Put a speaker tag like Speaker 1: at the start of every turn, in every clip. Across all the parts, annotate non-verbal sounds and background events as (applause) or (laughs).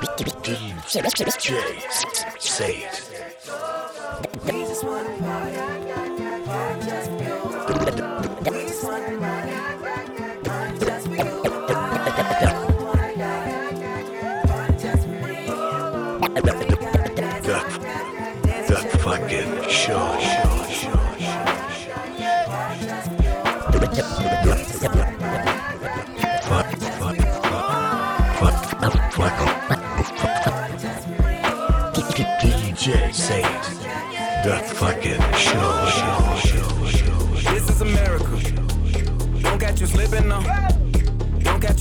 Speaker 1: DJ, say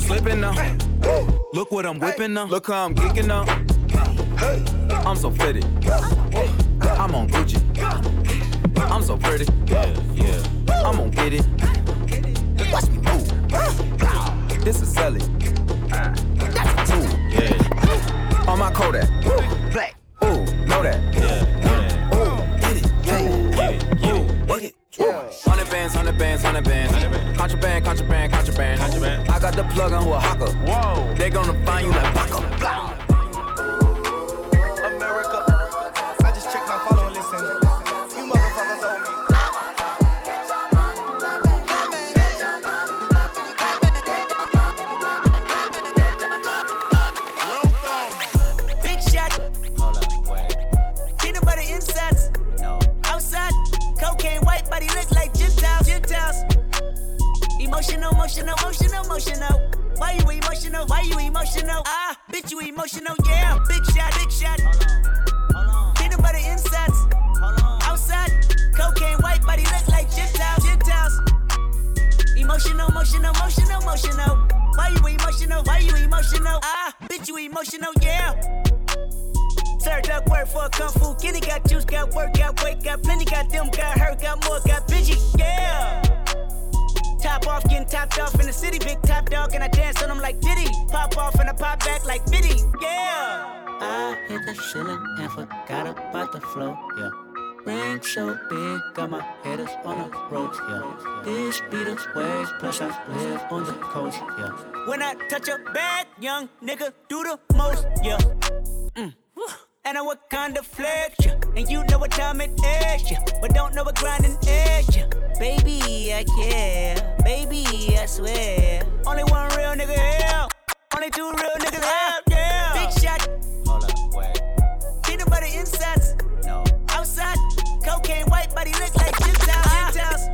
Speaker 2: You slipping now. Look what I'm whipping now. Look how I'm geeking now. I'm so fitted. I'm on Gucci. I'm so pretty. Yeah, yeah. I'm gonna get it. Watch me move. This is Sally. That's a tool. Yeah. On my Kodak. Plug on who a hawker.
Speaker 3: The ceiling and forgot about the flow, yeah. Ring so big, got my headers on the ropes, yeah. This beat is waves, plus I live on the coast, yeah. When I touch a bag, young nigga do the most, yeah. Mm. And I what kind of flex, yeah. And you know what time it is, yeah. But don't know what grinding is, yeah. Baby, I care. Baby, I swear. Only one real nigga here. Only two real niggas out, yeah. Big shot. Hold up, wait. Peanut butter insides. No. Outside. Cocaine white body look like Gentiles. Gentiles.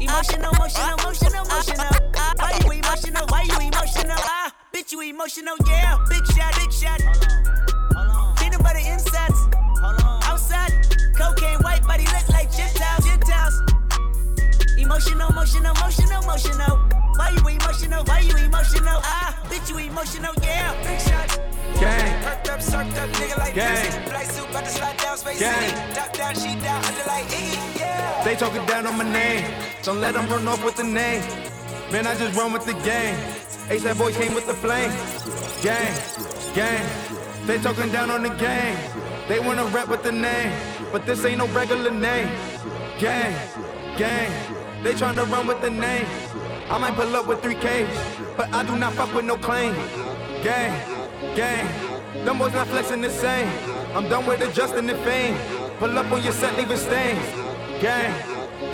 Speaker 3: Emotional, emotional, emotional, emotional. Why you emotional? Why you emotional? Ah, bitch, you emotional, yeah. Big shot, big shot. Peanut butter insides. Outside. Cocaine white body look like. Gentiles. Emotional, emotional, emotional, emotional. Why you emotional? Why you emotional? Ah, bitch, you emotional, yeah. Big shot.
Speaker 2: Gang.
Speaker 3: Perked up, up, nigga like
Speaker 2: Gang.
Speaker 3: Black suit, about to slide down, space
Speaker 2: Gang.
Speaker 3: Down, she down, under like Iggy, yeah.
Speaker 2: They talking down on my name. Don't let them run off with the name. Man, I just run with the game. ASAP boy came with the flame. Gang, gang. They talking down on the game. They wanna rap with the name, but this ain't no regular name. Gang, gang. They tryna run with the name,
Speaker 4: I might pull up with 3K, but I do not fuck with no claim. Gang, gang, them boys not flexing the same. I'm done with adjusting the fame. Pull up on your set, leave it stains. Gang,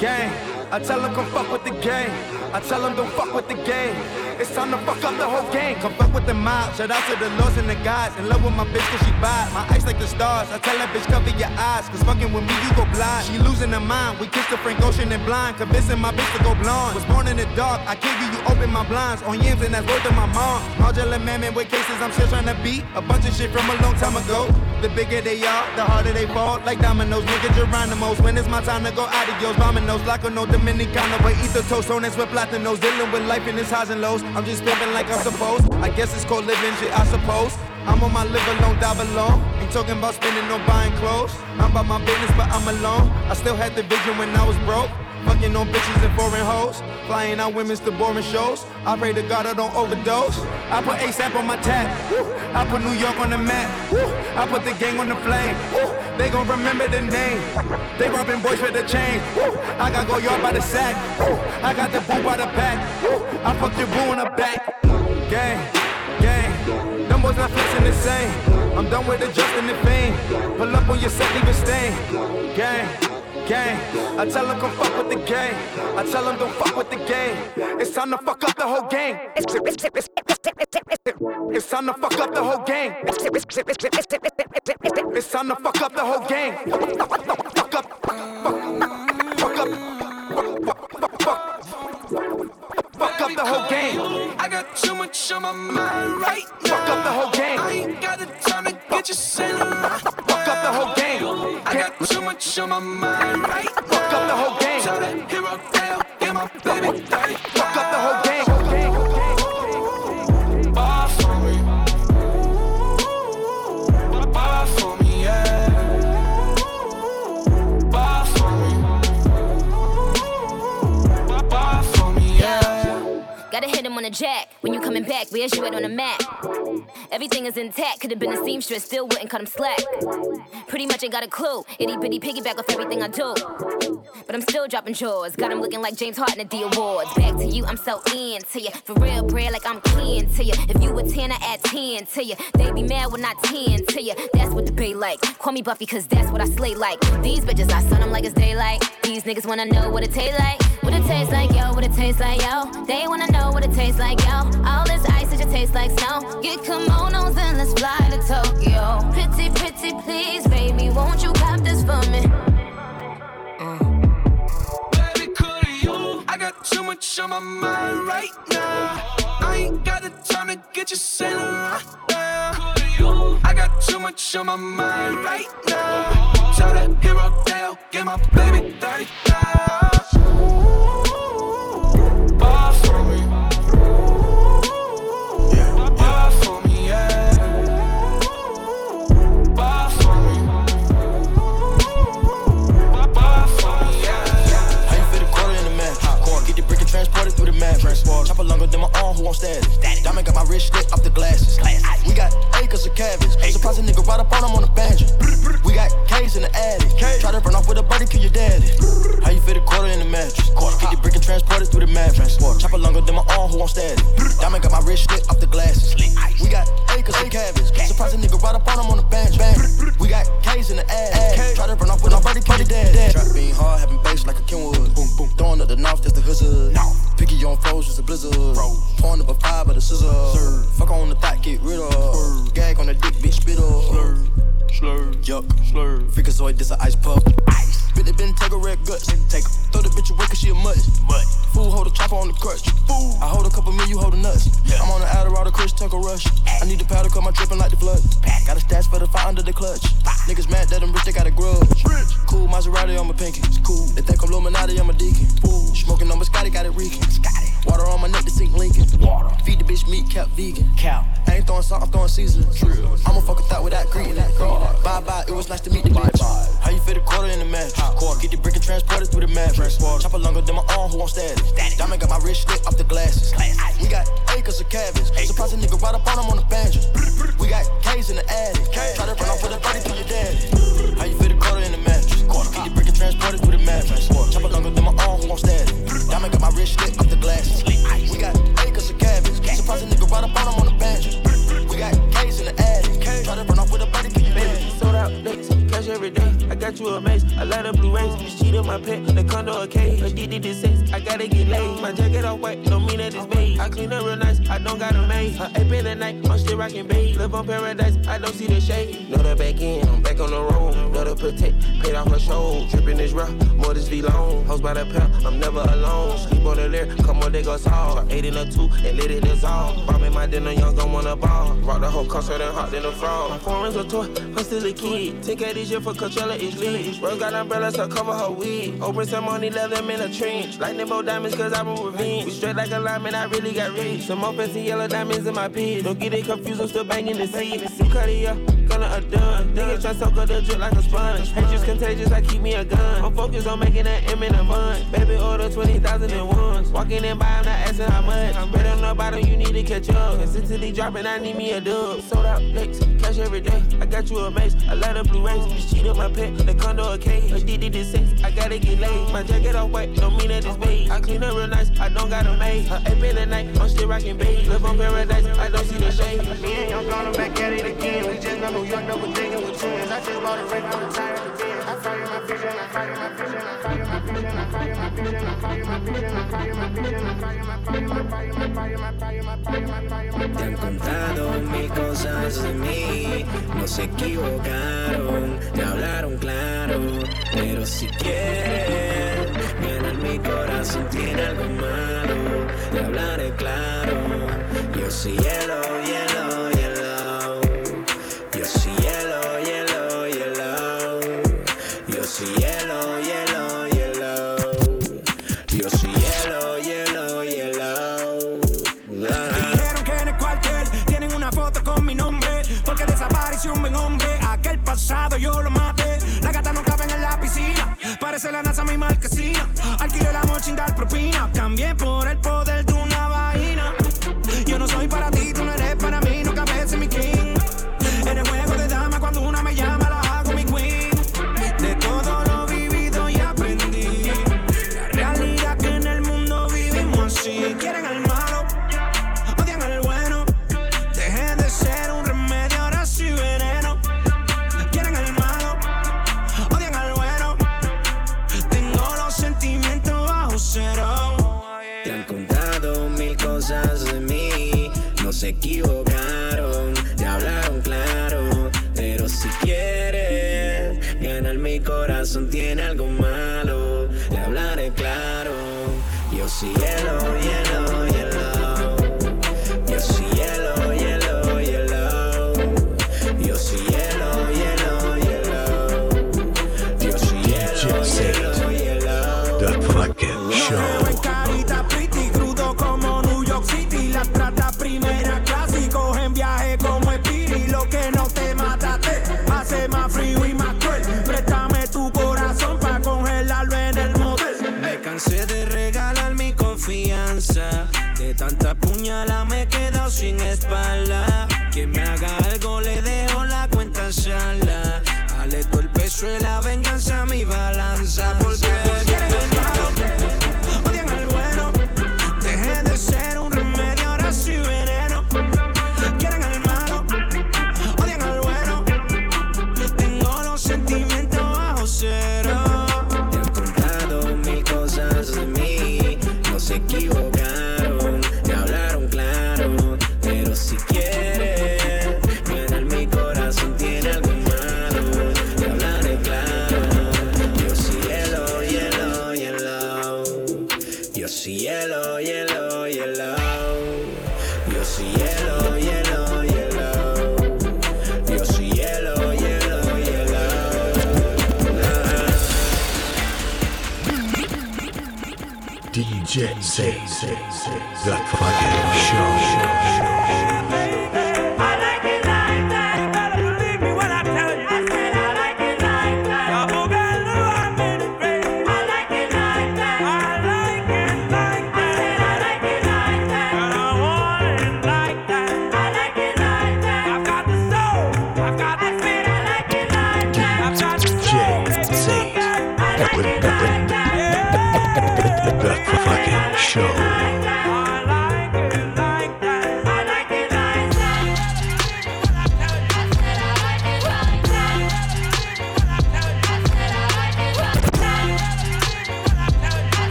Speaker 4: gang, I tell them come fuck with the gang. I tell them don't fuck with the game. It's time to fuck up the whole game. Come fuck with the mob. Shout out to the lords and the gods. In love with my bitch cause she bad. My eyes like the stars. I tell that bitch cover your eyes. Cause fucking with me you go blind. She losing her mind. We kissed the Frank Ocean and blind. Convincing my bitch to go blonde. Was born in the dark. I kid you, you open my blinds. On yams and that's word to my mom. Modular man with cases I'm still trying to beat. A bunch of shit from a long time ago. The bigger they are, the harder they fall. Like dominoes, nigga Geronimo's. When it's my time to go adios. Bombing those like no Dominicano. But eat the toast on with platinos. Dealing with life in its highs and lows. I'm just pimping like I'm supposed. I guess it's called living shit, I suppose. I'm on my live alone, die alone. Ain't talking about spending or buying clothes. I'm about my business, but I'm alone. I still had the vision when I was broke. Fucking on bitches and foreign hoes. Flying out women's to boring shows. I pray to God I don't overdose. I put ASAP on my tap. I put New York on the map. I put the gang on the flame. They gon' remember the name. They robbing boys with the chain. I got go yard by the sack. I got the boo by the pack. I fucked your boo in the back. Gang, gang. Them boys not flexing the same. I'm done with adjusting the fame. Pull up on your it stain. Gang gang. I tell them come fuck with the gang. I tell them don't fuck with the game. It's time to fuck up the whole game. It's time to fuck up the whole game. It's time to fuck up the whole game. Fuck up, fuck up, fuck up, fuck up the whole game.
Speaker 5: I got too much on my mind right now.
Speaker 4: Fuck up the whole game.
Speaker 5: I ain't got the time to get you sailing.
Speaker 4: Fuck up the whole game.
Speaker 5: I got too much on my mind right.
Speaker 4: Fuck up the whole game.
Speaker 5: Tell that hero get my baby dirty.
Speaker 4: Fuck up the whole game.
Speaker 6: Gotta hit him on the jack. When you coming back, where's you at on the map? Everything is intact. Could've been a seamstress, still wouldn't cut him slack. Pretty much ain't got a clue. Itty bitty piggyback off everything I do. But I'm still dropping jaws. Got him looking like James Harden at the awards. Back to you, I'm so into you. For real, bread, like I'm kin to you. If you a 10, I add 10 to you. They be mad when I 10 to you. That's what the bay like. Call me Buffy, cause that's what I slay like. These bitches, I sun them like it's daylight. These niggas wanna know what it tastes like. What it tastes like, yo, what it tastes like, yo. They wanna know what it tastes like, yo. All this ice, it just tastes like snow. Get kimonos and let's fly to Tokyo. Pretty, pretty, please, baby, won't you cop this for me?
Speaker 5: Baby, could you? I got too much on my mind right now. I ain't got the time to get you sailing right now. I got too much on my mind right now. Tell that hero Dale, get my baby
Speaker 7: 35. Through the. Chopper longer than my arm, who on status? Diamond got my wrist lit off the glasses. We got acres of cabbage. Surprise a nigga right up on him on the banjo. We got K's in the attic. Try to run off with a buddy, kill your daddy. How you fit a quarter in the mattress? Get the brick and transported through the mattress. Chopper longer than my arm, who on status? Diamond got my wrist lit off the glasses. We got acres of cabbage. Surprise a nigga right up on him on the bench. We got K's in the attic. Try to run off with a buddy, kill your daddy. Trap being hard, having bass like a Kenwood. Boom, boom. Throwing up the north, that's the hood. No. Picky on foes, just a blizzard. Pouring up a five by the scissor. Fuck on the thought, get rid of. Gag on the dick, bitch, spit up. Slur, slur, yuck, slur. Freakazoid, this a ice puff. Ice. Bit the bin, take a red guts. Take Throw the bitch away cause she a mutt. Mutt. Fool hold a chopper on the crutch. Fool. I hold a couple mil, you hold a nuts. Yeah. I'm on the Adderall, the Chris Tucker rush. I need the powder, cause my dripping like the blood. Got a stash for the fire under the clutch. Niggas mad that I'm rich, they got throwing salt, I'm throwing seasoning. I'ma fuck a thought without greeting it. Bye bye, it was nice to meet you. the bitch. How you fit a quarter in the match? Quarter. Get the brick and transport it through the match. Chopper longer than my arm, who on status? Diamond got my wrist lit
Speaker 8: don't see the shade. Know the back end, I'm back on the road. Know the protect, paid off her show. Dripping this rough, more this V long. Hoes by the pair, I'm never alone. Sleep on the lair, come on, they go solve. Eight in a two, and let it dissolve. Bomb in my dinner, young, gon' wanna ball. Rock the whole concert and hot in the frog. My foreign's a toy, I'm still a kid. 10K this year for Coachella, it's lit. Rose got umbrellas to cover her wig. Open some money, let them in a trench. Lightning bolt diamonds, cause revenge. We straight like a lineman, I really got rich. Some fancy yellow diamonds in my pits. Don't get it confused, I'm still banging the seat. Cut it up, gonna a done. Niggas try to soak up the drip like a sponge. Hatred's contagious, I keep me a gun. I'm focused on making that M in a month. Baby, order 20,000 at once. Walking in by, I'm not asking how much. I'm better on the bottom, you need to catch up. Consistently dropping, I need me a dub. Sold out licks, cash every day. I got you a mace, a lot of blue rays. Just cheat my pet, the condo a cage. Addicted to sex, I gotta get laid. My jacket off white, don't mean that it's beige. I clean up real nice, I don't got a maid. Her ape in the night, I'm still rocking beige. Live on paradise, I don't see the shade.
Speaker 9: Me and young gone back at it again. We just know New York, double digging
Speaker 10: Te han contado mil cosas de mí, no se equivocaron, te hablaron claro, pero si quieren ganar mi corazón tiene algo malo, te hablaré claro, yo soy hielo, hielo,
Speaker 2: La NASA mi marquesina. Alquilé amor sin dar propina. Cambié por el poder de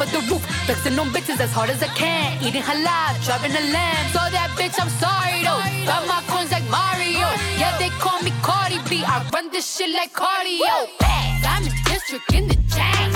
Speaker 11: of the roof, flexing on bitches as hard as I can. Eating halal, driving a lamb. So that bitch, I'm sorry though. Got my coins like Mario. Yeah, they call me Cardi B. I run this shit like cardio. Diamond district in the chain.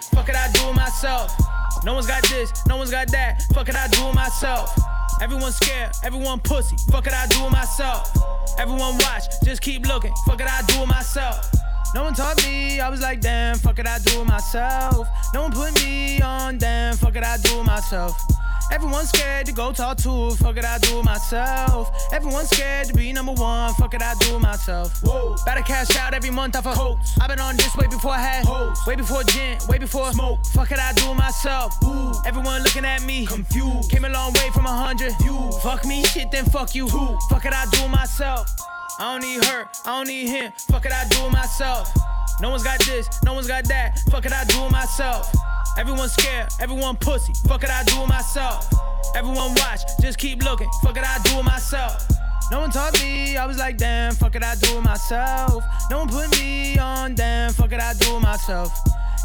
Speaker 12: Fuck it, I do it myself. No one's got this, no one's got that. Fuck it, I do it myself. Everyone scared, everyone pussy. Fuck it, I do it myself. Everyone watch, just keep looking. Fuck it, I do it myself. No one taught me, I was like, damn, fuck it, I do it myself. No one put me on, damn, fuck it, I do it myself. Everyone's scared to go talk to, fuck it, I do it myself. Everyone's scared to be number one, fuck it, I do it myself. Whoa. Better cash out every month off a Coats. I've been on this way before I had hoes. Way before gin, way before smoke. Fuck it, I do it myself. Ooh. Everyone looking at me, confused. Came a long way from a hundred. You fuck me, shit, then fuck you. Two. Fuck it, I do it myself. I don't need her, I don't need him. Fuck it, I do it myself. No one's got this, no one's got that. Fuck it, I do it myself. Everyone's scared, everyone pussy. Fuck it, I do it myself. Everyone watch, just keep looking. Fuck it, I do it myself. No one taught me, I was like, damn, fuck it, I do it myself. No one put me on, damn, fuck it, I do it myself.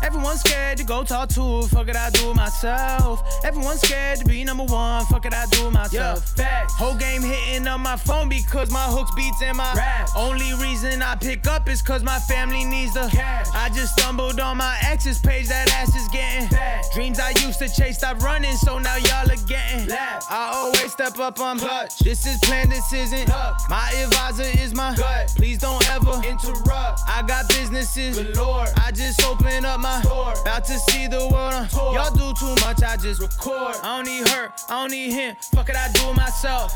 Speaker 12: Everyone's scared to go talk to, fuck it, I do it myself. Everyone's scared to be number one, fuck it, I do it myself. Facts. Whole game hitting on my phone because my hooks beats in my rap. Only reason I pick up is cause my family needs the cash. I just stumbled on my ex's page, that ass is getting fat. Dreams I used to chase, stop running, so now y'all are getting laugh. I always step up on clutch. This is planned, this isn't luck. My advisor is my gut. Please don't ever interrupt. I got businesses galore. I just open up my my about to see the world on Y'all do too much, I just record. I don't need her, I don't need him. Fuck it, I do it myself.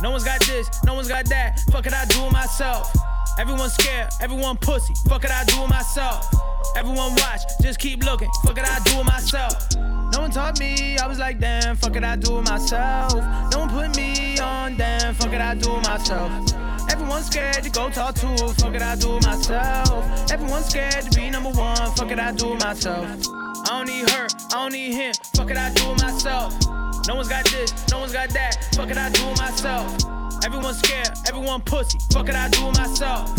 Speaker 12: No one's got this, no one's got that. Fuck it, I do it myself. Everyone scared, everyone pussy. Fuck it, I do it myself. Everyone watch, just keep looking. Fuck it, I do it myself. No one taught me, I was like, damn, fuck it, I do it myself. No one put me on, damn, fuck it, I do it myself. Everyone's scared to go talk to, fuck it, I do it myself. Everyone's scared to be number one, fuck it, I do it myself. I don't need her, I don't need him, fuck it, I do it myself. No one's got this, no one's got that, fuck it, I do it myself. Everyone's scared, everyone pussy, fuck it, I do it myself.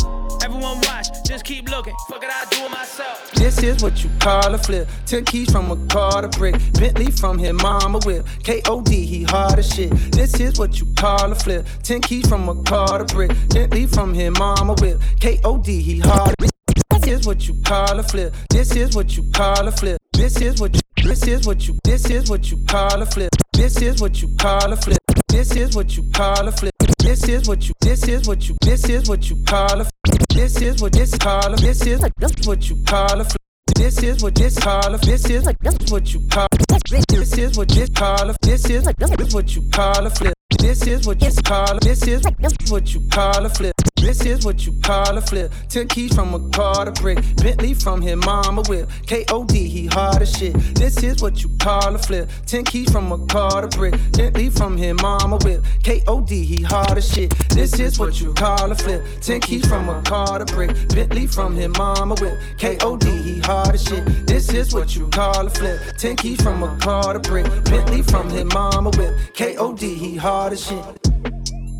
Speaker 12: Everyone watch, just keep looking, fuck it, I do it myself.
Speaker 13: This is what you call a flip. Ten keys from a car to brick. Bentley from his mama whip. K.O.D. he hard as shit. This is what you call a flip. Ten keys from a car to brick. Bentley from his mama whip. K.O.D. he hard. This is what you call a flip. This is what you call a flip. This is what you. This is what you. This is what you call a flip. This is what you call a flip. This is what you call a flip. This is what you. This is what you. This is what you call a. This is what this call a. This is what you call a. This is what this call a. This is what you call. This is what this call a. This is what you call a flip. This is what you call a. This is what you call a flip. This is what you call a flip. Ten keys from a car to brick. Bentley from his mama whip. K.O.D. he hard as shit. This is what you call a flip. Ten keys from a car to brick. Bentley from his mama whip. K.O.D. he hard as shit. This is what you call a flip. Ten keys from a car to brick. Bentley from his mama whip. K.O.D. he hard as shit. This is what you call a flip. Ten keys from a car to brick. Bentley from his mama whip. K.O.D. he hard as shit.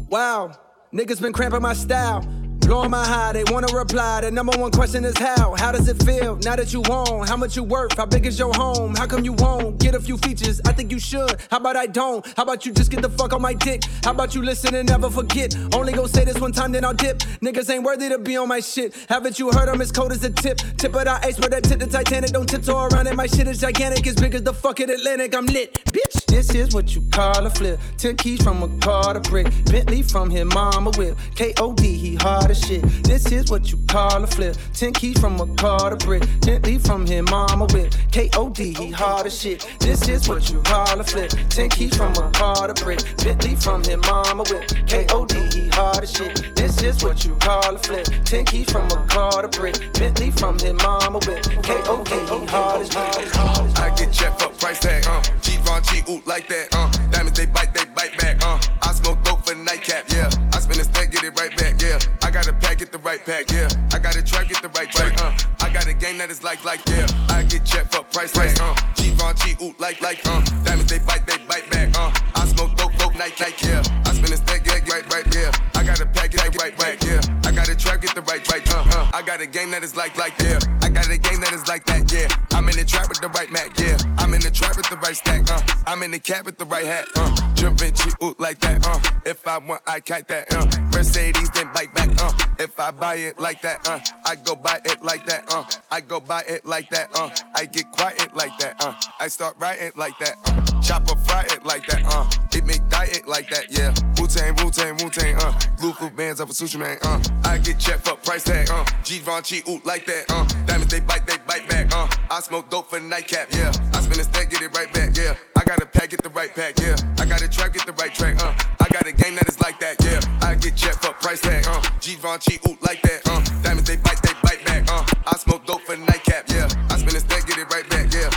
Speaker 13: Wow. Niggas been cramping my style. Blowing my high, they wanna reply. The number one question is how? How does it feel now that you own? How much you worth? How big is your home? How come you won't get a few features? I think you should. How about I don't? How about you just get the fuck on my dick? How about you listen and never forget? Only go say this one time, then I'll dip. Niggas ain't worthy to be on my shit. Haven't you heard I'm as cold as a tip? Tip of the ice, where that tip the Titanic. Don't tiptoe around it. My shit is gigantic, as big as the fucking Atlantic. I'm lit, bitch. This is what you call a flip. Ten keys from a car to brick. Bentley from his mama whip. K.O.D. he hard as shit. This is what you call a flip. Ten keys from a car to brick. Bentley from his mama whip. K.O.D. he hard as shit. This is what you call a flip. Ten keys from a car to brick. Bentley from his mama whip. K.O.D. he hard as shit. This is what you call a flip. Ten keys from a car to brick. Bentley from his mama whip. K.O.D. he hard as shit.
Speaker 14: I get checked for price tag, uh. G Von G oot like that, uh. Diamonds they bite, they bite back, uh. I smoke dope for the nightcap, yeah. I spin a stack, get it right back, yeah. I got a pack, get the right pack, yeah. I got a track, get the right track, uh. I got a game that is like, like, yeah. I get checked for price tag, uh. G Von G oot like, like, uh. Diamonds they bite, they bite back, uh. I smoke dope, dope, night, night, yeah. I spin a stack, yeah, right, right, yeah. I got a pack, get it right back, yeah. I got a track, get the right track, uh. uh. I got a game that is like, like, yeah. I got a game that is like that, yeah. I'm in the trap with the right Mac, yeah. Trap with the right stack, uh. I'm in the cap with the right hat, uh. Jumpin' cheap like that, uh. If I want, I kite that, uh. Mercedes, then bike back, uh. If I buy it like that, uh. I go buy it like that, uh. I go buy it like that, uh. I get quiet like that, uh. I start writing like that, uh. Chopper fry it like that, uh. It make diet like that, yeah. Wu Tang, Wu Tang, Wu Tang, uh. Blue foot bands up a sushi man, uh. I get checked for price tag, uh. G Von like that, uh. Diamonds they bite, they bite back, uh. I smoke dope for the nightcap, yeah. I spend a stack, get it right back, yeah. I got a pack, get the right pack, yeah. I got a track, get the right track, uh. I got a game that is like that, yeah. I get checked for price tag, uh. G Von Chi oot like that, uh. Diamonds they bite, they bite back, uh. I smoke dope for nightcap, yeah. I spin a stack, get it right back, yeah.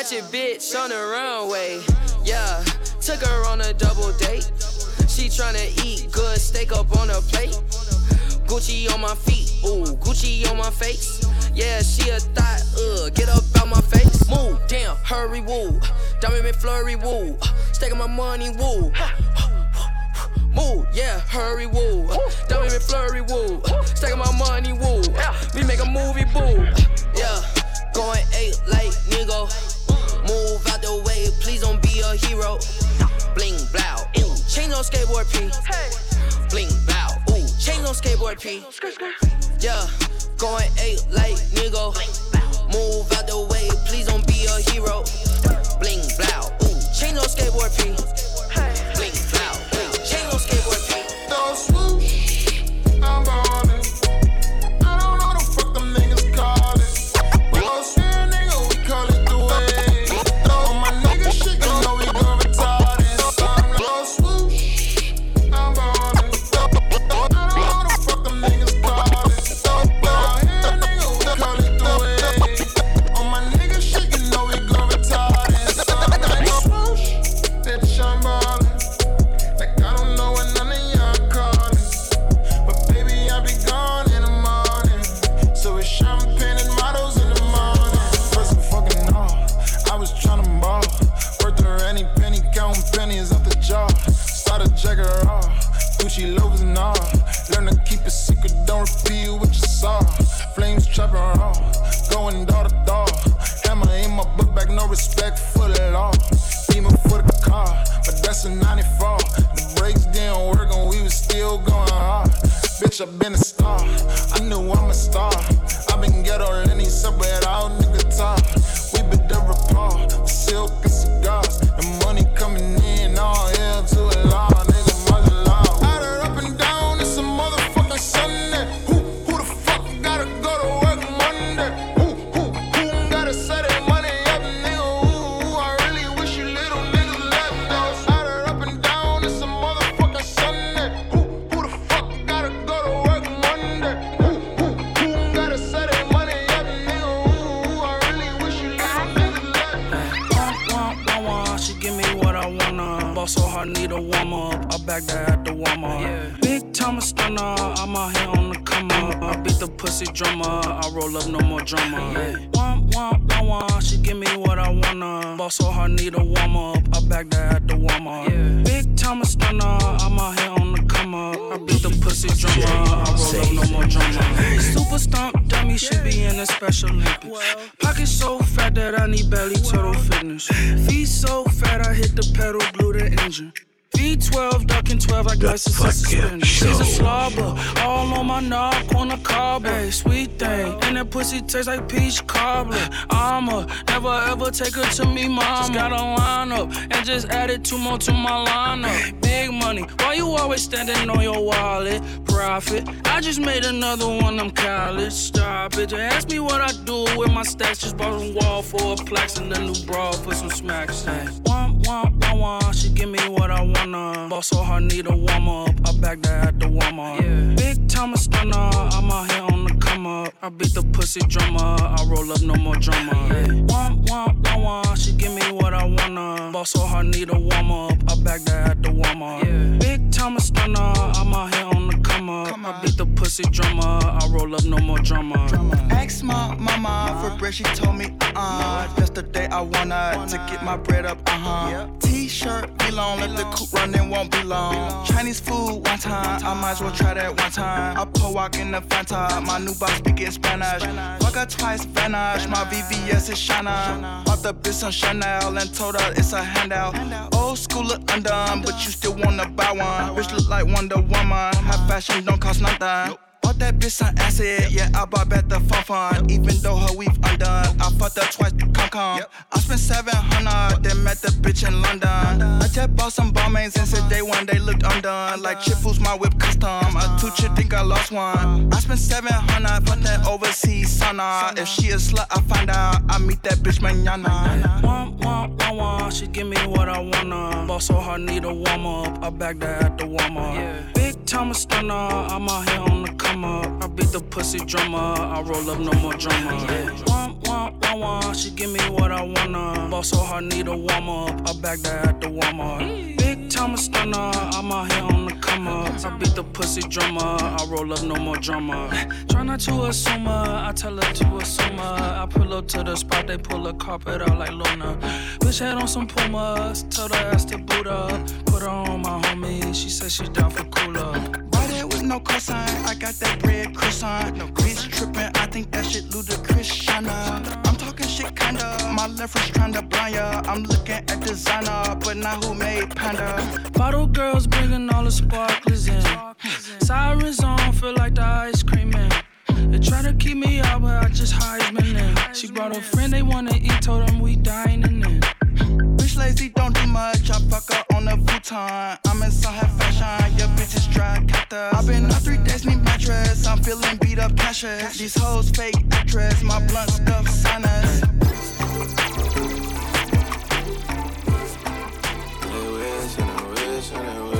Speaker 15: Ratchet bitch on the runway. Yeah, took her on a double date. She tryna eat good steak up on her plate. Gucci on my feet, ooh, Gucci on my face. Yeah, she a thought, uh, get up out my face. Move, damn, hurry, woo. Diamond McFlurry, woo. Staking my money, woo. Move, yeah, hurry, woo. Diamond McFlurry, woo. Staking my money, woo. We make a movie, boo. Yeah, going eight like nigga. Move out the way, please don't be a hero. Bling, blow, ooh, change on skateboard P. Bling, blow, ooh, change on skateboard P. Yeah, going eight like nigga. Move out the way, please don't be a hero. Bling, blow, ooh, change on skateboard P.
Speaker 16: should be in a special Olympics. Pockets so fat that I need belly total fitness. Feet so fat I hit the pedal, glue the engine. V12, ducking 12 like license and suspended. She's a slobber, all on my knob, on the cobbler. Hey, sweet thing, and that pussy tastes like peach cobbler. I'ma never ever take her to me, mama. Just got a lineup and just added two more to my lineup. Big money, why you always standing on your wallet? Profit, I just made another one, I'm college. Stop it, just ask me what I do with my stacks. Just bought a wall for a plaques and a new bra for some smacks. Hey, want, want, want, want, she give me what I wanna. Ball so hard, need a warm up. I back that at the warm up. Big time stunner, I'm out here on come up. I beat the pussy drummer, I roll up, no more drama. Want, want, want, want, she give me what I wanna. Boss so hard, need a warm up. I back that at the warm up. Big time stunner, I'm out here on the come up. I beat the pussy drummer, I roll up, no more drama.
Speaker 17: Ask my mama for bread, she told me, uh, that's the day I wanna to get my bread up, uh huh. T-shirt, be long, let the coupe run, it won't be long. Chinese food, one time, I might as well try that one time. I pull walk in the Fanta, my new boss speaking Spanish. Fuck her twice, vanish, my VVS is Shana. Bought the bitch on Chanel and told her it's a handout. Old school look undone, but you still wanna buy one. Bitch look like Wonder Woman, high fashion don't cost nothing. Bought that bitch some acid. Yeah, I bought back the fun fun. Even though her weave undone. I fucked her twice, come come. I spent 700, then met the bitch in London. I just bought some Balmains and said day one they looked undone. Like chip fools, my whip custom. A two chip think I lost one. Uh-huh. I spent 700 for that overseas sauna. If she a slut, I find out. I meet that bitch manana.
Speaker 16: Wah, wah, wah, wah. She give me what I wanna. Boss so hard, need a warm up. I back that at the warm up. Time stunner. I'm out here on the come up. I beat the pussy drummer. I roll up no more drama. Wah, wah, wah, wah. She give me what I wanna. Boss so hard, need a warm up. I back that at the warm up. Big time stunner. I'm out here on the come up. I beat the pussy drummer. I roll up no more drama. Try not to assume her. I tell her to assume her. I pull up to the spot. They pull a carpet out like Luna. Bitch had on some Pumas. Tell the ass to boot up. Put her on my homie. She said she down for cooler.
Speaker 17: Ride it with no cosign. I got that red croissant. No bitch trippin'. I think that shit ludicrous. Shana. I'm talking shit kinda. My left wrist tryna blind ya. I'm looking at designer, but not who made panda.
Speaker 16: Bottle girls bringing all the sparklers in. Sirens on, feel like the ice cream man. They try to keep me out, but I just Heisman in. She brought a friend, they wanna eat, told them we dining in.
Speaker 17: Bitch lazy, don't do much. I fuck her on a futon. I'm in some high fashion. Your bitch is dry cactus. I've been on three days, need mattress. I'm feeling beat up cashes. These hoes fake actress. My blunt stuff sinus.
Speaker 18: They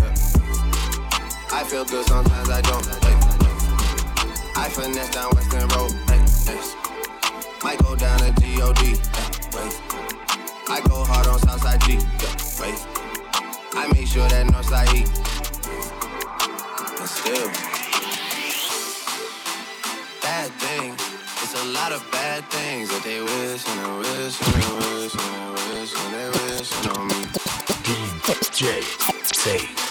Speaker 18: I feel good, sometimes I don't. Hey. I finesse down Western Road. Hey, yes. Might go down to G-O-D. Hey. I go hard on Southside G. Yeah, wait. I make sure that Northside E. And still, bad thing. It's a lot of bad things that they wish and they wish and they wish and they wish and they wish on me.
Speaker 1: DJ say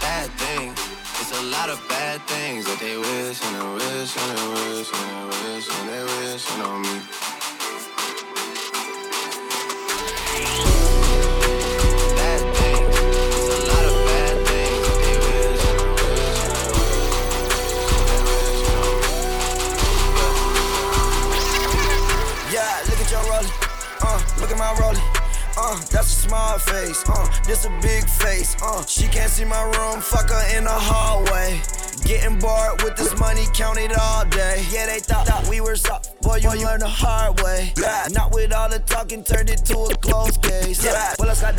Speaker 18: Bad thing. It's a lot of bad things that they wish and they wish and they wish and they wish and they wish on me.
Speaker 7: Yeah, look at your rollie. Uh, look at my rollie. Uh, that's a small face. Uh, this a big face. Uh, she can't see my room. Fuck her in the hallway. Getting bored with this money counted all day. Yeah, they thought that we were soft. Boy, you learn the hard way. Not with all the talking, turned it to a closed case. Yeah,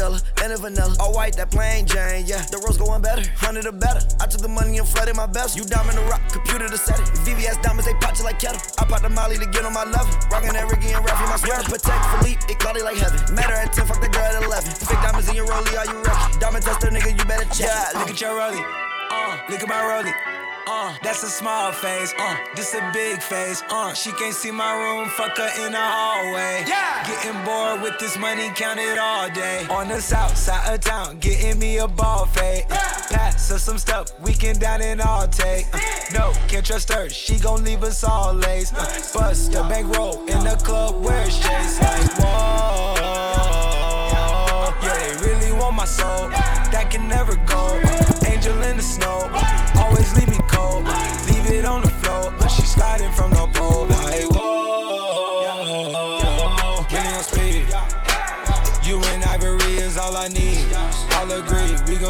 Speaker 7: I and a vanilla. All white, that plain Jane. Yeah, the rose going better. Hundred the better. I took the money and flooded my best. You diamond the rock, computer to set it. VVS diamonds, they pop you like kettle. I pop the molly to get on my level. Rockin' that Ricky and Ralphie, my sweater. Protect Philippe, it it like heaven. Matter at 10, fuck the girl at 11. Fake diamonds in your rollie, are you ready? Diamond tester, nigga, you better check.
Speaker 19: Yeah, look at your rollie. Uh, look at my rollie. Uh, that's a small face. Uh, this a big face. Uh, she can't see my room. Fuck her in the hallway. Yeah. Getting bored with this money counted all day. On the south side of town, getting me a ball fade. Uh, pass her some stuff. We can down and all take. Uh, no, can't trust her. She gon' leave us all lace. Uh, bust the bankroll in the club where it's chase. Like, whoa. Yeah, they really want my soul. That can never go. Angel in the snow,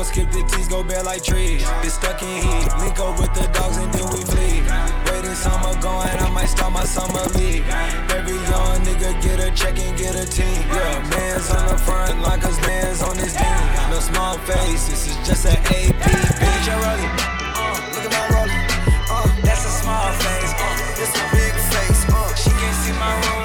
Speaker 19: skip the T's, go bare like trees. Get stuck in heat, link up with the dogs and then we flee. Waiting summer going, I might start my summer league. Every young nigga get a check and get a team. Yeah, man's on the front line, cause man's on his team. No small face, this is just an AP. Bitch, I look at my rolling. Uh, that's a small face. Uh, this a big face. Uh, she can't see my room,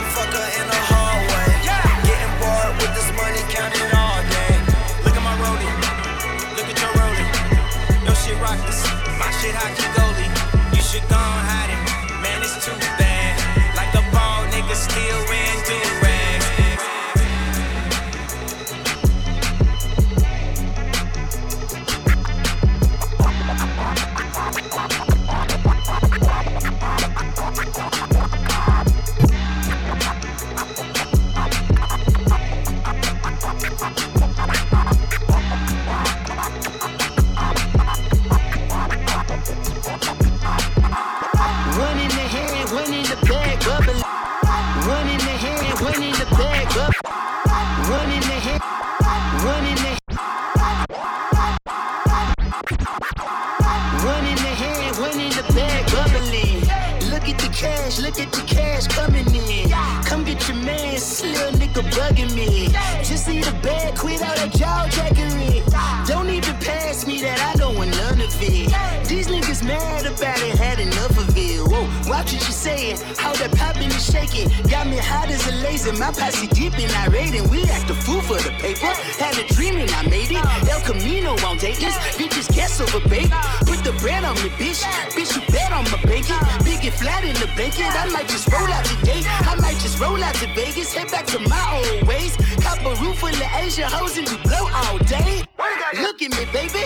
Speaker 19: my
Speaker 20: posse deep and irate, and we act a fool for the paper. Had a dream and I made it. El Camino on Dayton's, bitches guess over bait. Put the bread on me, bitch. Bitch, you bet on my bacon. Big and flat in the blanket. I might just roll out today. I might just roll out to Vegas, head back to my old ways. Cop a roof full of Asia hoes and we blow all day. Look at me, baby.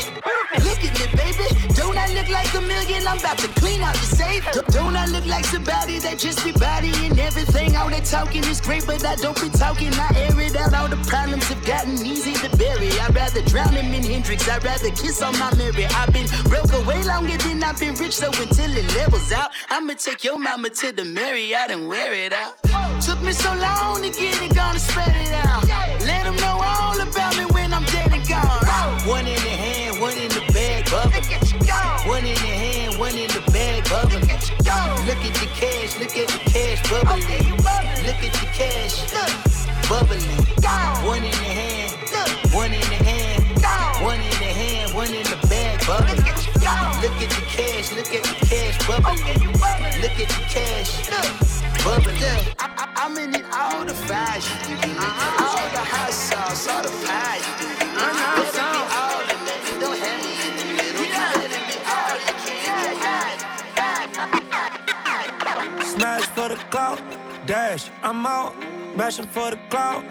Speaker 20: Look like a million? I'm about to clean out the safe. Don't I look like somebody that just be bodying everything? All that talking is great, but I don't be talking. I air it out. All the problems have gotten easy to bury. I'd rather drown him in Hendrix. I'd rather kiss on my Mary. I've been broke way longer than I've been rich, so until it levels out, I'ma take your mama to the Marriott and wear it out. Took me so long to get it, gonna spread it out. Let them know all about me when I'm dead and gone. One in the hand, One in the hand, one in the bag, bubble. Look at the cash, look at the cash bubbling. Look at the cash, bubbling. One in the hand, one in the hand, one in the hand, one in the bag, bubbling. Look at the cash, look at the cash bubbling. Look at the cash, bubbling. I, I, I'm in it all the fashion, all the hot sauce, all the pie.
Speaker 21: Clout, dash, I'm out. Mashing for the clout.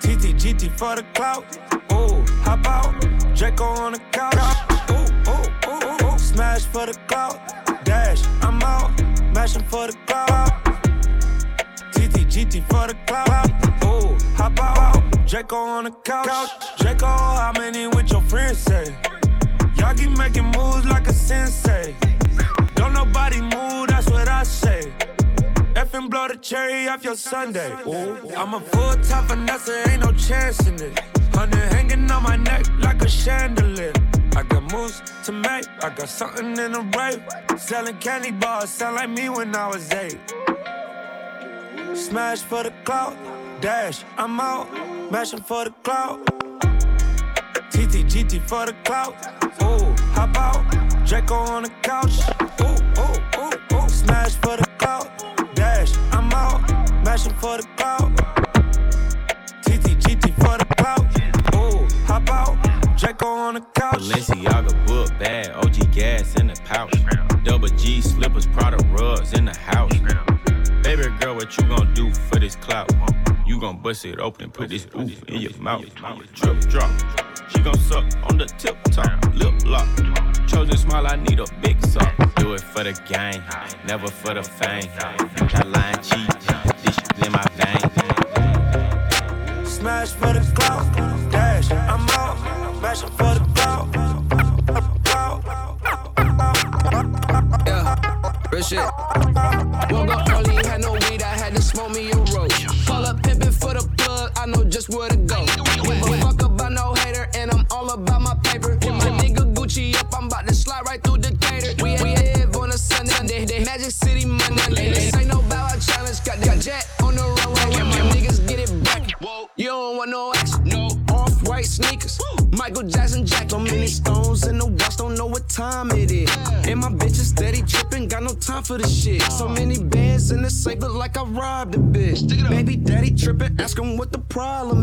Speaker 21: TT, GT for the clout. Ooh, hop out. Draco on the couch. Ooh, ooh, ooh, ooh. Smash for the clout, dash, I'm out. Mashing for the clout. TT, GT for the clout. Ooh, hop out. Draco on the couch. Draco, how many with your friends say? Y'all keep making moves like a sensei. Don't nobody move, that's what I say. F and blow the cherry off your Sunday. Ooh, I'm a full time finesse, ain't no chance in it. Honey hanging on my neck like a chandelier. I got moves to make, I got something in the rape. Selling candy bars, sound like me when I was eight. Smash for the clout, dash, I'm out. Mashing for the clout. TT, GT for the clout. Ooh, hop out. Draco on the couch. Ooh, ooh, ooh, ooh. Smash for the clout. Dash, I'm out. Mashing for the clout. TT, GT for the clout. Ooh, hop out. Draco on the couch.
Speaker 22: Balenciaga book bag, OG gas in the pouch. Double G slippers, Prada rugs in the house. Baby girl, what you gon' do for this clout? You gon' bust it open, put this oof in your mouth. Drip drop. She gon' suck on the tip top, lip lock. Chosen smile, I need a big sock. Do it for the gang, never for the fame. That line cheat, this shit in my vein.
Speaker 21: For the
Speaker 23: shit. So many bands in the safe, look like I robbed a bitch. Baby daddy tripping, ask him what the problem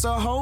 Speaker 23: that's a Hova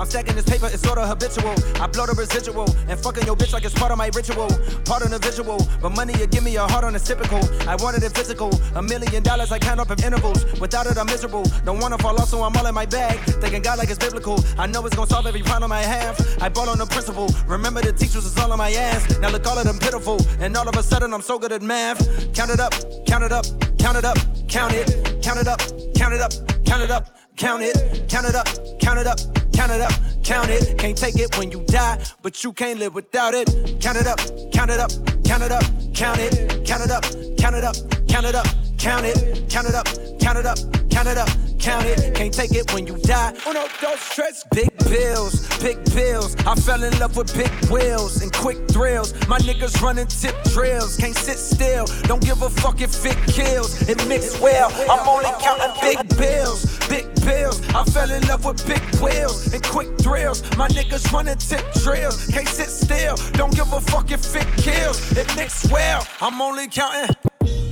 Speaker 23: I'm
Speaker 13: stacking this paper, it's sorta habitual. I blow the residual and fucking your bitch like it's part of my ritual. Part of the visual, but money you give me a heart on it's typical. I wanted it physical. A million dollars I count up in intervals. Without it, I'm miserable. Don't wanna fall off, so I'm all in my bag. Thinking God like it's biblical. I know it's gonna solve every problem I have. I bought on the principle. Remember the teachers is all on my ass. Now look all of them pitiful. And all of a sudden I'm so good at math. Count it up, count it up, count it up, count it, count it up, count it up, count it up. Count it, count it up, count it up, count it up, count it. Can't take it when you die, but you can't live without it. Count it up, count it up, count it up, count it, count it up, count it up, count it up, count it, count it up, count it up, count it up, count it. Can't take it when you die. Uno, dos, tres. Big bills, big bills. I fell in love with big wheels and quick thrills. My niggas running tip drills. Can't sit still. Don't give a fuck if it kills. It mix well. I'm only counting big bills, big bills. I fell in love with big wheels and quick thrills. My niggas running tip drills. Can't sit still. Don't give a fuck if it kills. It mix well. I'm only counting.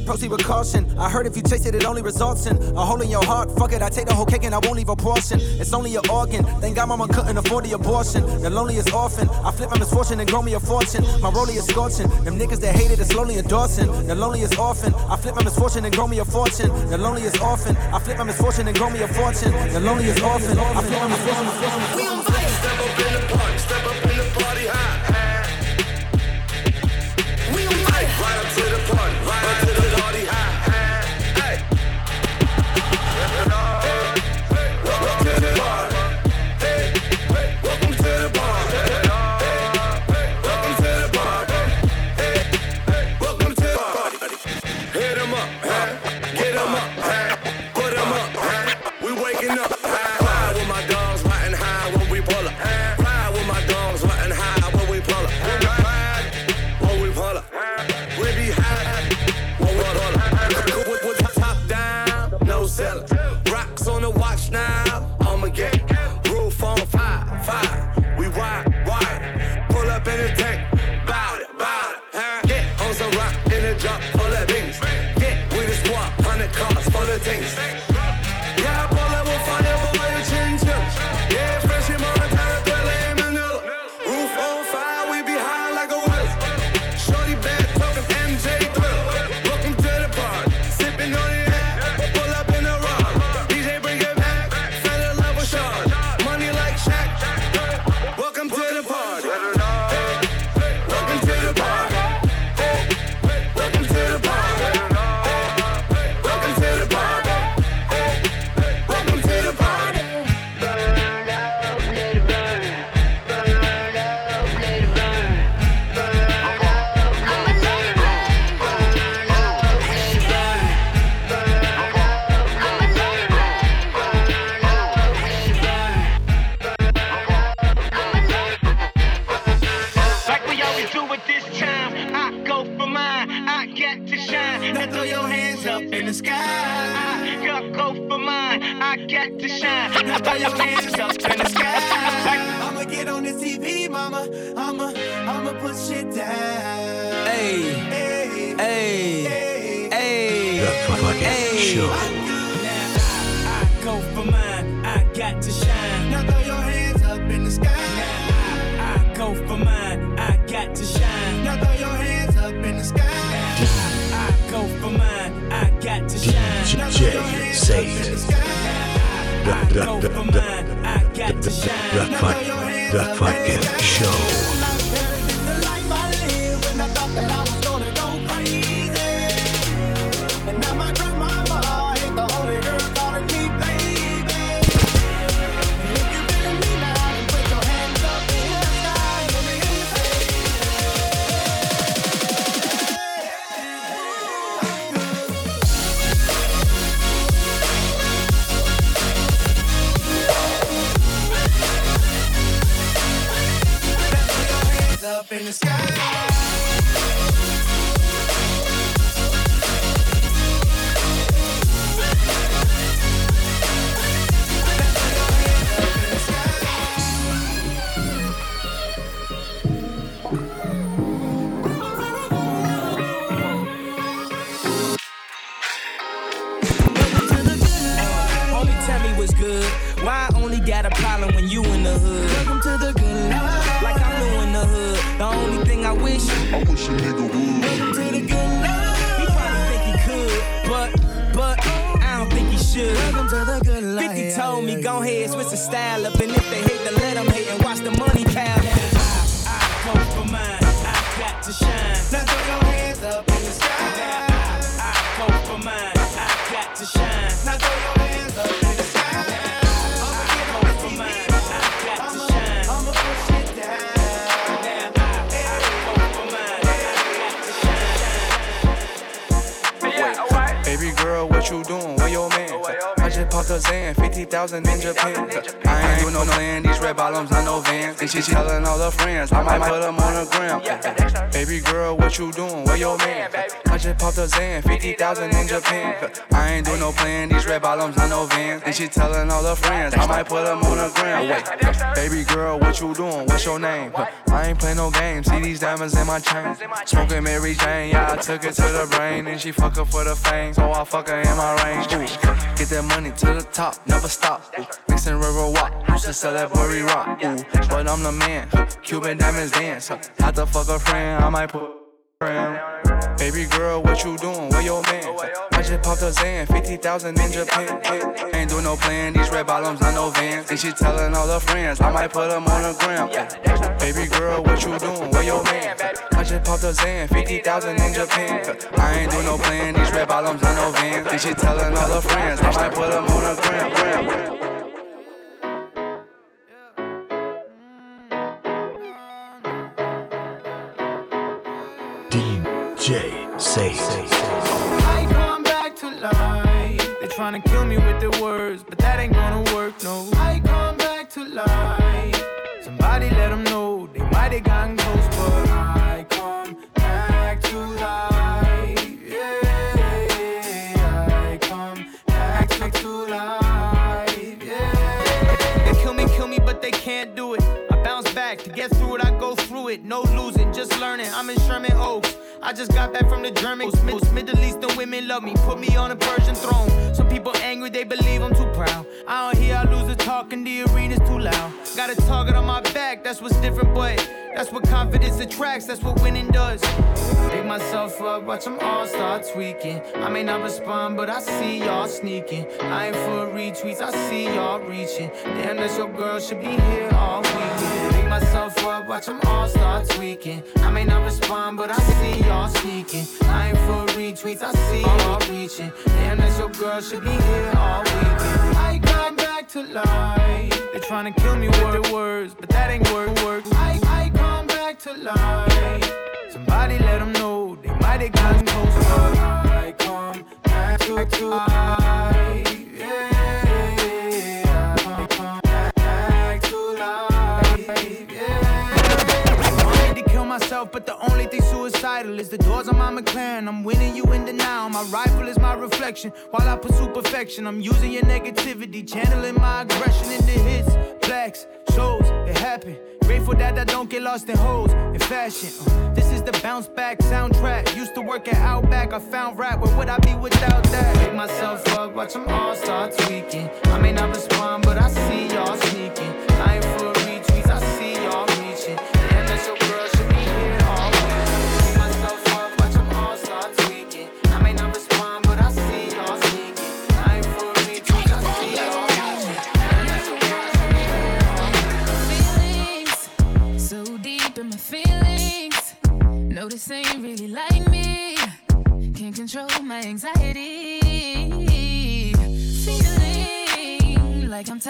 Speaker 13: Proceed with caution. I heard if you chase it, it only results in a hole in your heart. Fuck it, I take the whole cake and I won't leave a portion. It's only an organ. Thank God mama couldn't afford the abortion. The loneliest orphan. I flip my misfortune and grow me a fortune. My rollie is scorching. Them niggas that hated is slowly endorsing. The loneliest orphan. I flip my misfortune and grow me a fortune. The loneliest orphan. I flip my misfortune and grow me a fortune. The loneliest orphan. I flip my misfortune.
Speaker 14: We on fire. Step up in the party, step up in the party high. I
Speaker 24: wish, I wish a nigga would. Welcome to good life. He probably think he could, but, but, I don't think he should. Welcome to the good life. 50 told me, go ahead, switch the style up. And if they
Speaker 4: Popped 50,000 in Japan. I ain't do no plan, these red bottoms, not no vans. And she telling all her friends, I might put them on the gram. Baby girl, what you doing? Where your man? Just popped a Zan, 50,000 in Japan. I ain't do no plan, these red bottoms, not no vans. And she telling all her friends, I might put them on the gram. Wait, baby girl, what you doing? What's your name? I ain't play no games, see these diamonds in my chain. Smoking Mary Jane, yeah, I took it to the brain. And she fuck her for the fame, so I fuck her in my range. Ooh, get that money to the top, never stop. Ooh, mixing river walk, used to sell that Burry rock. Ooh, but I'm the man, Cuban diamonds dance. Had to fuck a friend, I might put. Baby girl, what you doing? Where your man? I just popped a Zan, 50,000 in Japan. Ain't do no plan, these red bottoms, not no vans. And she telling all her friends, I might put them on the gram. Baby girl, what you doing? Where your man? I just popped a Zan, 50,000 in Japan. I ain't do no plan, these red bottoms, not no vans. And she telling all her friends, I might put them on the gram.
Speaker 1: DJ say.
Speaker 12: I come back to life. They tryna kill me with their words, but that ain't gonna work, no. I come back to life. Somebody let them know they might have gotten close, I
Speaker 24: just got back from the Germans. Mid- Middle Eastern women love me, put me on a Persian throne. Some people angry, they believe I'm too proud. Lose a talk and the arena's too loud. Got a target on my back, that's what's different, but that's what confidence attracts, that's what winning does.
Speaker 12: Pick myself up, watch them all start tweaking. I may not respond, but I see y'all sneaking. I ain't for retweets, I see y'all reaching. Damn, that's your girl, should be here all weekend. Pick myself up, watch them all start tweaking. I may not respond, but I see y'all sneaking. I ain't for retweets, I see y'all reaching. Damn, that's your girl, should be here all weekend. To life. They tryna kill me with their words, but that ain't work. work. I, I come back to life. Somebody let them know they might have gotten close, I come back to, to life.
Speaker 24: Myself, but the only thing
Speaker 12: suicidal is the doors on my McLaren. I'm winning you in denial. My rifle is my reflection. While I pursue perfection, I'm using your negativity, channeling my aggression into hits, blacks, shows. It happened. Grateful that I don't get lost in holes in fashion. Uh, this is the bounce back soundtrack. Used to work at Outback. I found rap. Where would I be without that? Pick myself up, watch them all start tweaking. I may not respond, but I see y'all sneaking.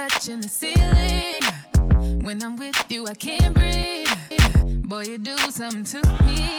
Speaker 11: Touching the ceiling. When I'm with you, I can't breathe. Boy, you do something to me.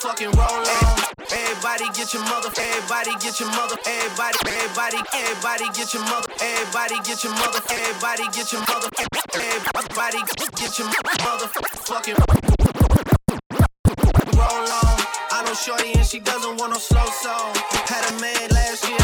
Speaker 18: Motherfucking roll on. Everybody get your mother. Everybody get your mother. Everybody, everybody, everybody get your mother. Everybody get your mother. Everybody get your mother. Everybody get your motherfucking roll on. I know Shorty and she doesn't want no slow song. Had a man last year,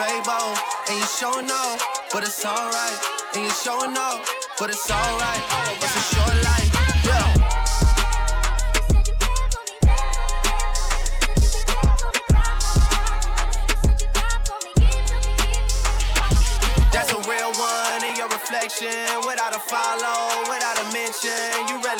Speaker 18: Fable. And you showing off, but it's alright. And you showing off, but it's alright. It's a short life. That's a real one in your reflection. Without a follow, without a mention. You really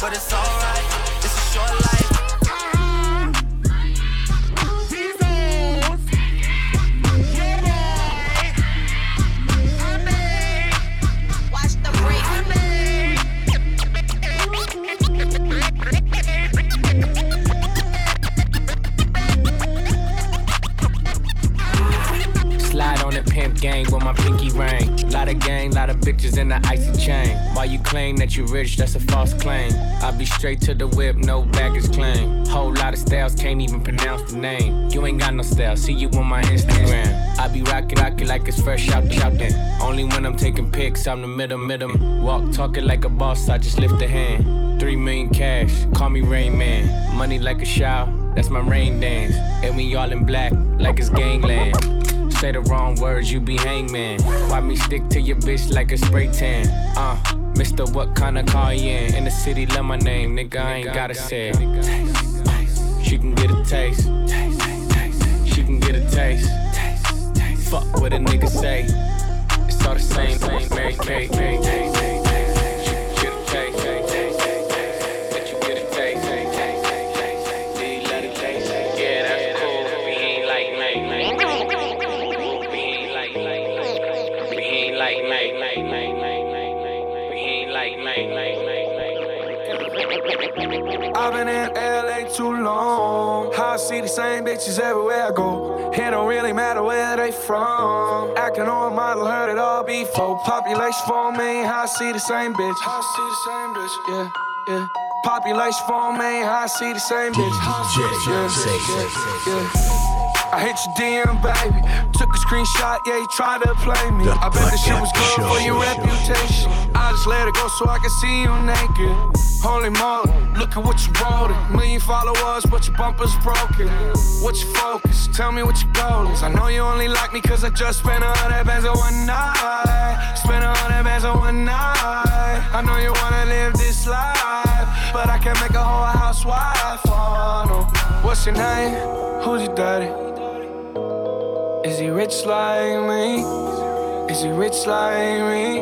Speaker 18: But it's alright. It's a short
Speaker 25: While you claim that you rich, that's a false claim. I be straight to the whip, no baggage claim. Whole lot of styles, can't even pronounce the name. You ain't got no style, see you on my Instagram. I be rockin', rockin' like it's fresh out the out there. Only when I'm taking pics, I'm the middle, middle. Walk talking like a boss, I just lift a hand. Three million cash, call me Rain Man. Money like a shower, that's my rain dance. And we all in black, like it's gangland. Say the wrong words, you be hangman. Why me stick to your bitch like a spray tan? Uh, Mister, what kind of car you in? In the city, love my name, nigga, I ain't gotta say it. She can get a taste. She can get a taste. Fuck what a nigga say. It's all the same. She
Speaker 5: I've been in LA too long. I see the same bitches everywhere I go. It don't really matter where they from. Acting on a model, heard it all before. Population for me, I see the same bitch. I see the same bitch, yeah, yeah. Population for me, I see the same bitch.
Speaker 1: DJ
Speaker 5: yeah, yeah. I hit your DM, baby. Took a screenshot, yeah, you tried to play me. I bet the shit was good for your reputation. I just let it go so I can see you naked. Holy moly, look at what you wrote. it. Million followers, but your bumper's broken. What's your focus? Tell me what your goal is. I know you only like me cause I just spent a hundred bands on one night. Spent a hundred bands on one night. I know you wanna live this life, but I can't make a whole housewife. Oh, no. What's your name? Who's your daddy? Is he rich like me? Is he rich like me?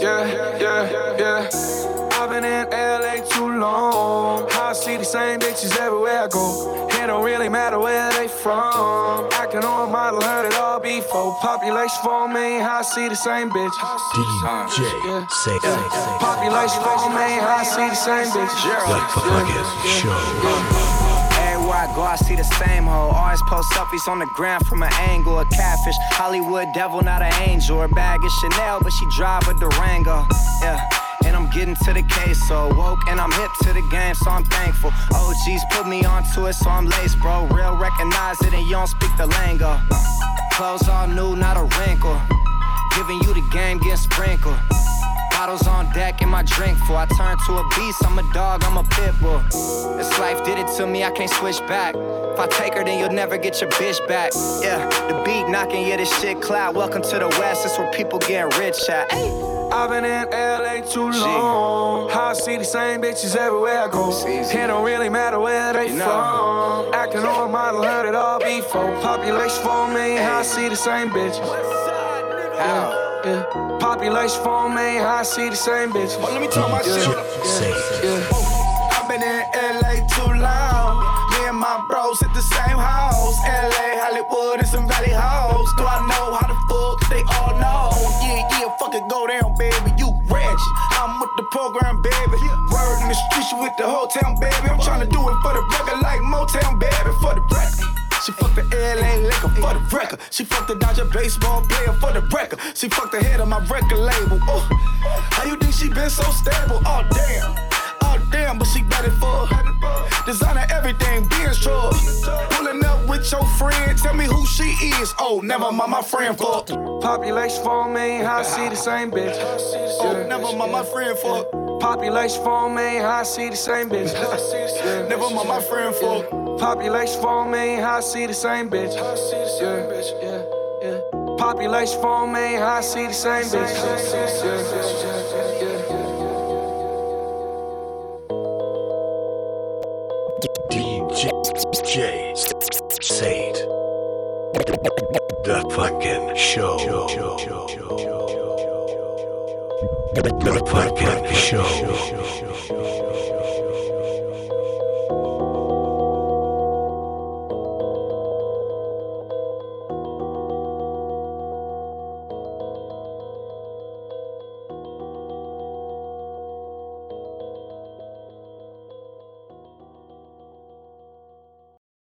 Speaker 5: Yeah, yeah, yeah. I've been in LA too long. I see the same bitches everywhere I go. It don't really matter where they from. Acting on a model, heard it all before. Population for me, I see the same bitch.
Speaker 1: DJ Say
Speaker 5: Population for me, I see the same bitch.
Speaker 1: The fucking show.
Speaker 10: Everywhere I go, I see the same hoe. Always post selfies on the ground from an angle. A catfish, Hollywood devil, not an angel. Her bag is Chanel, but she drive a Durango. Yeah. Getting to the case, so woke and I'm hip to the game, so I'm thankful. OGs put me onto it, so I'm laced, bro. Real recognize it, and you don't speak the lingo. Clothes all new, not a wrinkle. Giving you the game, getting sprinkled. Bottles on deck and my drink full. I turn to a beast, I'm a dog, I'm a pit bull. This life did it to me, I can't switch back. If I take her, then you'll never get your bitch back. Yeah, the beat knocking, yeah, this shit cloud. Welcome to the West, it's where people getting rich at.
Speaker 5: I've been in LA too long. I see the same bitches everywhere I go. It don't really matter where they from. Acting on a model, heard it all before. Population for me, I see the same bitch. Yeah, yeah. Population for me, I see the same bitch.
Speaker 26: let me tell my shit.
Speaker 5: Yeah, yeah.
Speaker 26: I've been in LA too long. Me and my bros at the same house. LA, Hollywood, and some valley hoes. Do I know how the fuck they all know? Yeah, yeah, fucking go down, baby. You ratchet. I'm with the program, baby. Word in the streets, you with the whole town, baby. I'm trying to do it for the record like Motown, baby. For the record. She fucked the LA liquor for the record. She fucked the Dodger baseball player for the record. She fucked the head of my record label. Oh, how you think she been so stable? Oh damn, damn, but she got it for designer everything, being sure. Pulling up with your friend, tell me who she is. Oh, never mind my friend for.
Speaker 5: Population for me, I see the same bitch.
Speaker 26: Oh, never mind my friend for.
Speaker 5: Population for me, I see the same bitch. (laughs)
Speaker 26: Never mind my friend for.
Speaker 5: Population for me, I see the same bitch. Yeah. Population for me, I see the same bitch.
Speaker 1: DJ Say it. The fucking show. The fucking show.